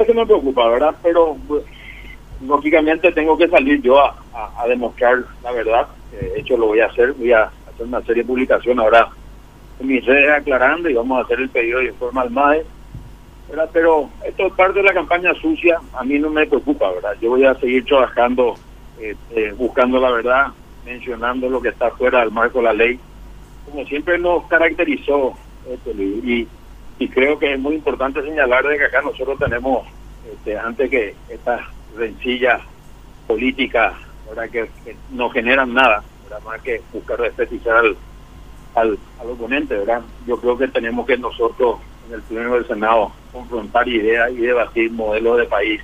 eso me preocupa, ¿verdad? Pero pues, lógicamente tengo que salir yo a, demostrar la verdad. De hecho, lo voy a hacer. Voy a hacer una serie de publicaciones ahora en aclarando y vamos a hacer el pedido de informe al MAE. Pero esto es parte de la campaña sucia. A mí no me preocupa, ¿verdad? Yo voy a seguir trabajando, este, buscando la verdad, mencionando lo que está fuera del marco de la ley. Como siempre nos caracterizó, este, y, y creo que es muy importante señalar de que acá nosotros tenemos, este, antes que estas rencillas políticas ¿verdad? Que, no generan nada, más que buscar desprestigiar al, al, oponente, ¿verdad? Yo creo que tenemos que nosotros en el Pleno del Senado confrontar ideas y debatir modelos de país.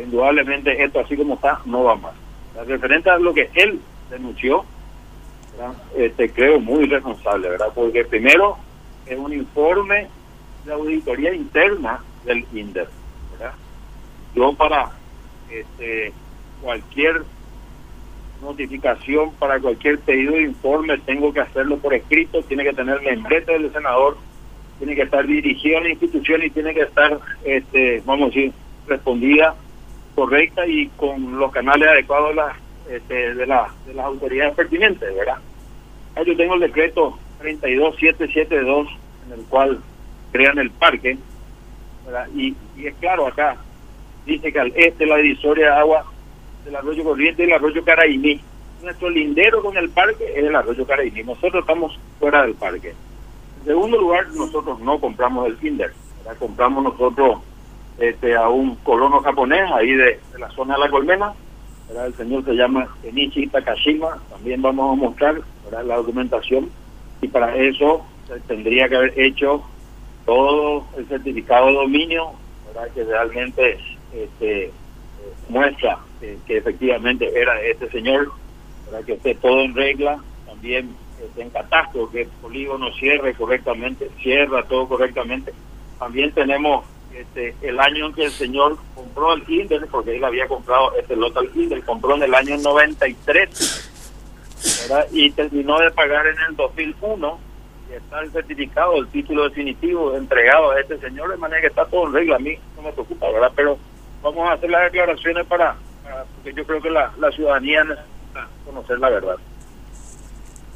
Indudablemente esto así como está no va más. La referente a lo que él denunció, este creo muy responsable, ¿verdad? Porque primero es un informe de auditoría interna del INDER, ¿verdad? Yo para este cualquier notificación para cualquier pedido de informe tengo que hacerlo por escrito, tiene que tener membrete del senador, tiene que estar dirigido a la institución y tiene que estar, este, vamos a decir, respondida correcta y con los canales adecuados de, la, este, de, la, de las autoridades pertinentes, ¿verdad? Yo tengo el decreto 32772 en el cual crean el parque. Y, y es claro acá, dice que al este la divisoria de agua del arroyo Corriente y el arroyo Caraimí. Nuestro lindero con el parque es el arroyo Caraimí. Nosotros estamos fuera del parque. En segundo lugar, nosotros no compramos el Kinder. Compramos nosotros este, a un colono japonés ahí de, la zona de la colmena. El señor se llama Kenichi Takashima. También vamos a mostrar la documentación. Y para eso tendría que haber hecho todo el certificado de dominio que realmente este, muestra que, efectivamente era este señor, para que esté todo en regla, también esté en catastro, que el polígono cierre correctamente, cierra todo correctamente. También tenemos este, el año en que el señor compró el Kindle, porque él había comprado este lote al Kindle, compró en el año 93, ¿verdad? y terminó de pagar en el 2001, y está el certificado, el título definitivo entregado a este señor, de manera que está todo en regla, a mí no me preocupa, ¿verdad? Pero vamos a hacer las declaraciones para, porque yo creo que la, ciudadanía necesita conocer la verdad.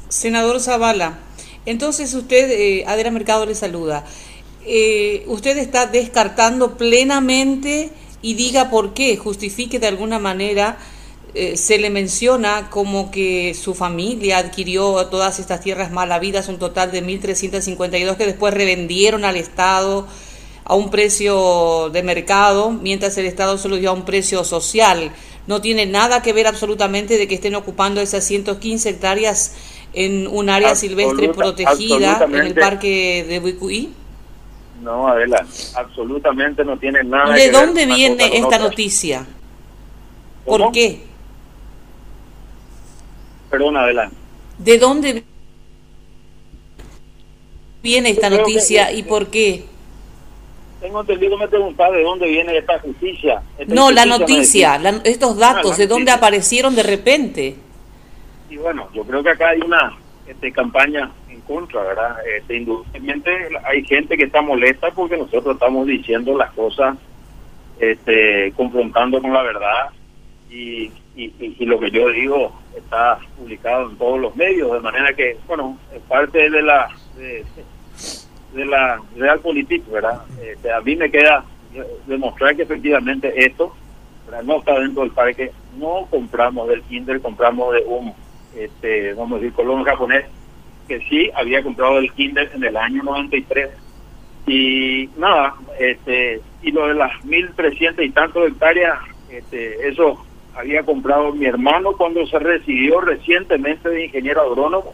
Senador Zavala, entonces usted, eh, Mercado le saluda. Eh, usted está descartando plenamente y diga por qué, justifique de alguna manera, eh, se le menciona como que su familia adquirió todas estas tierras malavidas, un total de 1.352 que después revendieron al Estado a un precio de mercado, mientras el Estado solo dio a un precio social. No tiene nada que ver absolutamente de que estén ocupando esas 115 hectáreas en un área silvestre protegida en el parque de Buicuí. No, adelante, absolutamente no tiene nada ¿De dónde viene esta noticia? ¿Por qué? Perdón, adelante. ¿De dónde viene esta noticia y por qué? tengo entendido, me preguntaba de dónde viene esta justicia. no, la noticia, estos datos, ah, ¿de dónde aparecieron de repente? Y bueno, yo creo que acá hay una este, campaña en contra, ¿verdad? Este, indudablemente hay gente que está molesta porque nosotros estamos diciendo las cosas, este, confrontando con la verdad y, y, lo que yo digo está publicado en todos los medios, de manera que, bueno, es parte de la de la Real Política, ¿verdad? Este, a mí me queda demostrar que efectivamente esto no está dentro del parque. No compramos del Kinder, compramos de un, este, vamos a decir, colono japonés, que sí había comprado el Kinder en el año 93. Y nada, este, y lo de las 1.300 y tantos hectáreas, este, eso había comprado mi hermano cuando se recibió recientemente de ingeniero agrónomo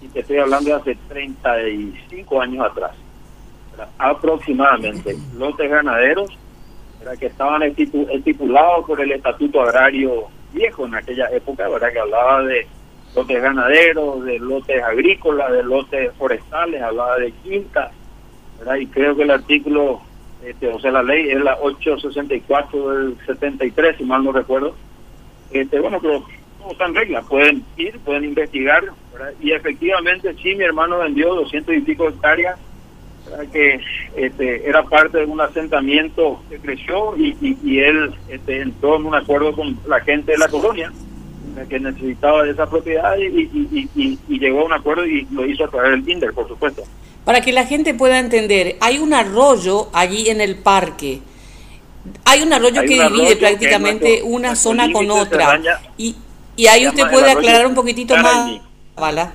y te estoy hablando de hace 35 años atrás, aproximadamente, lotes ganaderos que estaban estipulados por el Estatuto Agrario Viejo en aquella época, ¿verdad? que hablaba de lotes ganaderos, de lotes agrícolas, de lotes forestales, hablaba de quintas, ¿verdad? y creo que el artículo, este, o sea, la ley es la 864 del 73, si mal no recuerdo. Este, bueno, pero no está en regla, pueden ir, pueden investigar, y efectivamente sí, mi hermano vendió 200 y pico hectáreas que este, era parte de un asentamiento que creció y, y, él este, entró en un acuerdo con la gente de la colonia que necesitaba de esa propiedad y, y, llegó a un acuerdo y lo hizo a través del Tinder, por supuesto. Para que la gente pueda entender, hay un arroyo allí en el parque. Hay un arroyo que divide prácticamente una zona con otra. y, y ahí usted puede aclarar un poquitito más. ¿Vale?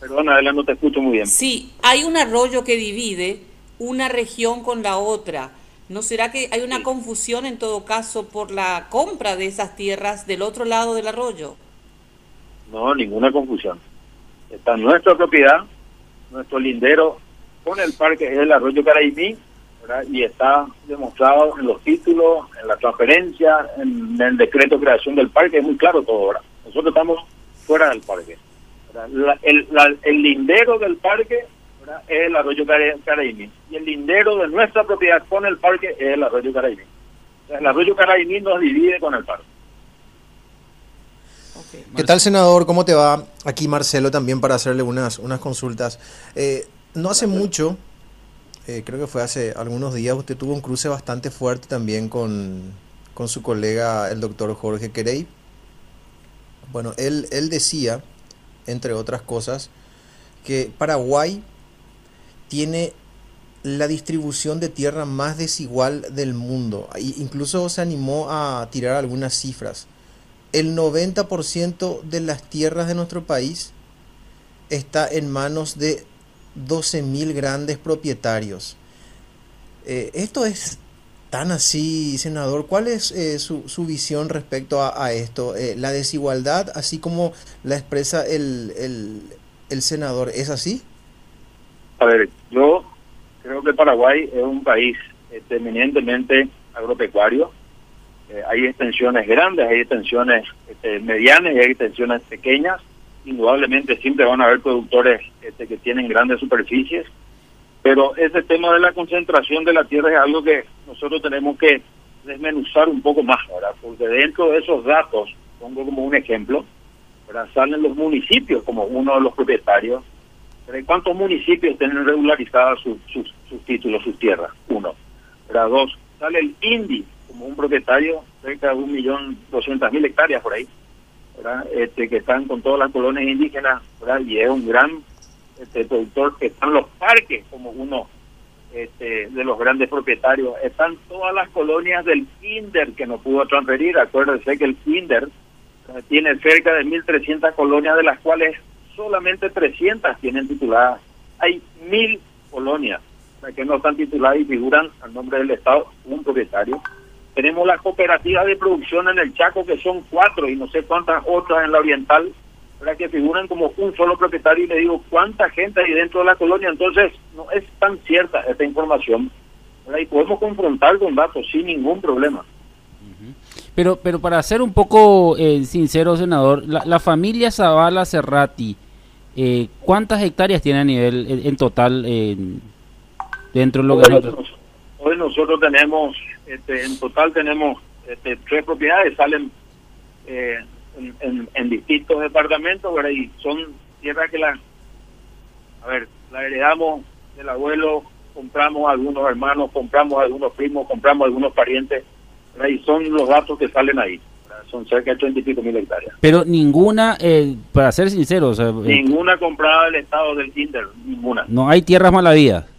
Perdón, Adela, no te escucho muy bien. Sí, hay un arroyo que divide una región con la otra. ¿No será que hay una confusión en todo caso por la compra de esas tierras del otro lado del arroyo? No, ninguna confusión. Está nuestra propiedad, nuestro lindero con el parque es el arroyo Caraimí, y está demostrado en los títulos, en la transferencia, en el decreto de creación del parque, es muy claro todo ahora. Nosotros estamos fuera del parque el, lindero del parque es el arroyo Caraíní y el lindero de nuestra propiedad con el parque es el arroyo Caraíní. el arroyo Caraíní nos divide con el parque. ¿Qué tal, senador? ¿Cómo te va? Aquí Marcelo también para hacerle unas, unas consultas. Eh, no hace mucho, eh, creo que fue hace algunos días, usted tuvo un cruce bastante fuerte también con, con su colega, el doctor Jorge Querey. Bueno, él, él decía entre otras cosas, que Paraguay tiene la distribución de tierra más desigual del mundo. incluso se animó a tirar algunas cifras. El 90% de las tierras de nuestro país está en manos de 12.000 grandes propietarios. Eh, esto es tan así, senador? ¿Cuál es eh, su, su, visión respecto a, esto? Eh, ¿La desigualdad, así como la expresa el, el, senador, es así? A ver, yo creo que Paraguay es un país eminentemente agropecuario. Eh, hay extensiones grandes, hay extensiones este, medianas y hay extensiones pequeñas. Indudablemente siempre van a haber productores este, que tienen grandes superficies pero ese tema de la concentración de la tierra es algo que nosotros tenemos que desmenuzar un poco más, porque dentro de esos datos, pongo como un ejemplo, salen los municipios como uno de los propietarios. ¿Cuántos municipios tienen regularizadas sus, sus, títulos, sus tierras? Uno. Dos, sale el INDI como un propietario, cerca de un millón doscientas mil hectáreas por ahí, Este, que están con todas las colonias indígenas, y es un gran este productor, que están los parques como uno este, de los grandes propietarios, están todas las colonias del Kinder que no pudo transferir, acuérdense que el Kinder tiene cerca de 1.300 colonias, de las cuales solamente 300 tienen tituladas. Hay mil colonias que no están tituladas y figuran al nombre del Estado un propietario. Tenemos la cooperativa de producción en el Chaco, que son cuatro y no sé cuántas otras en la Oriental, que figuran como un solo propietario y le digo cuánta gente hay dentro de la colonia. Entonces, no es tan cierta esta información. Y podemos confrontar con datos sin ningún problema. Pero, pero para ser un poco eh, sincero, senador, la, familia Zavala Cerrati, eh, ¿cuántas hectáreas tiene a nivel en, total dentro de lo que nosotros? Hoy nosotros tenemos, este, en total tenemos este, tres propiedades, salen eh, en, distintos departamentos, y son tierras que la, a ver, la heredamos del abuelo, compramos algunos hermanos, compramos algunos primos, compramos algunos parientes, y son los datos que salen ahí. Son cerca de 30 y pico mil hectáreas. Pero ninguna, eh, para ser sincero, eh, ninguna comprada del estado del Kinder, ninguna. No hay tierras malavías.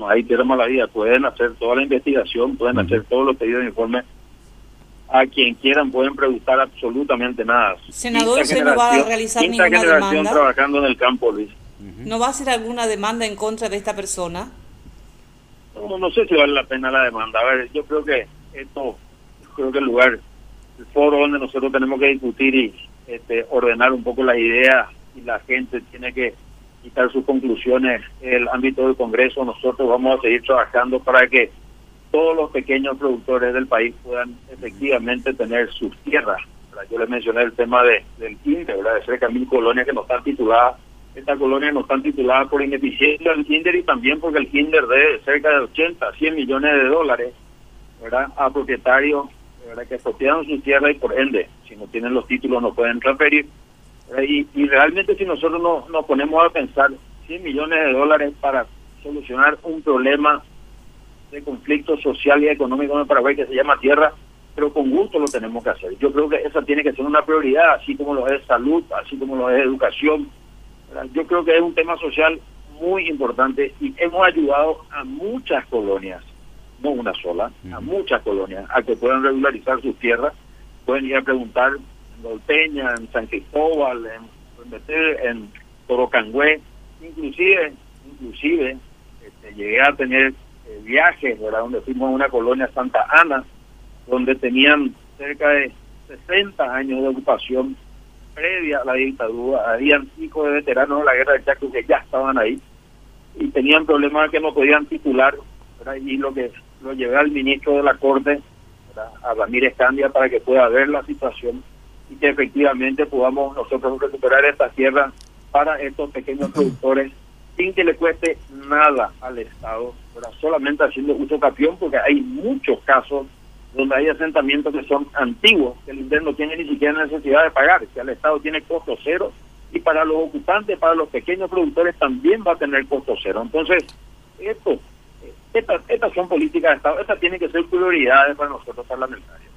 No hay tierras malavías. Pueden hacer toda la investigación, pueden hacer todos los pedidos de informe a quien quieran pueden preguntar absolutamente nada. Senador, ¿se no va a realizar ninguna demanda? trabajando en el campo, Luis. ¿No va a hacer alguna demanda en contra de esta persona? No, no sé si vale la pena la demanda. A ver, yo creo que esto, creo que el lugar, el foro donde nosotros tenemos que discutir y este, ordenar un poco las ideas y la gente tiene que quitar sus conclusiones en el ámbito del Congreso. Nosotros vamos a seguir trabajando para que todos los pequeños productores del país puedan efectivamente tener sus tierras. Yo les mencioné el tema de, del Kinder, ¿verdad? de cerca de mil colonias que no están tituladas. Estas colonias no están tituladas por ineficiencia del Kinder y también porque el Kinder debe cerca de 80, 100 millones de dólares ¿verdad? a propietarios ¿verdad? que expropiaron su tierra y por ende, si no tienen los títulos, no pueden transferir. Y, y realmente si nosotros nos ponemos a pensar 100 millones de dólares para solucionar un problema de conflicto social y económico en el Paraguay que se llama tierra, pero con gusto lo tenemos que hacer. Yo creo que esa tiene que ser una prioridad, así como lo es salud, así como lo es educación. Yo creo que es un tema social muy importante y hemos ayudado a muchas colonias, no una sola, a muchas colonias, a que puedan regularizar sus tierras. Pueden ir a preguntar en Dolpeña, en San Cristóbal, en, en Torocangüe, inclusive, inclusive este, llegué a tener eh, viajes, ¿verdad? donde fuimos a una colonia Santa Ana, donde tenían cerca de 60 años de ocupación previa a la dictadura, habían hijos de veteranos de la guerra del Chaco que ya estaban ahí y tenían problemas que no podían titular, y lo que lo llevé al ministro de la Corte, a Ramírez Candia, para que pueda ver la situación y que efectivamente podamos nosotros recuperar esta tierra para estos pequeños productores sin que le cueste nada al Estado, solamente haciendo uso capión, porque hay muchos casos donde hay asentamientos que son antiguos, que el interno no tiene ni siquiera necesidad de pagar, que el Estado tiene costo cero y para los ocupantes, para los pequeños productores también va a tener costo cero. Entonces, esto, estas, estas son políticas de Estado, estas tienen que ser prioridades para nosotros parlamentarios.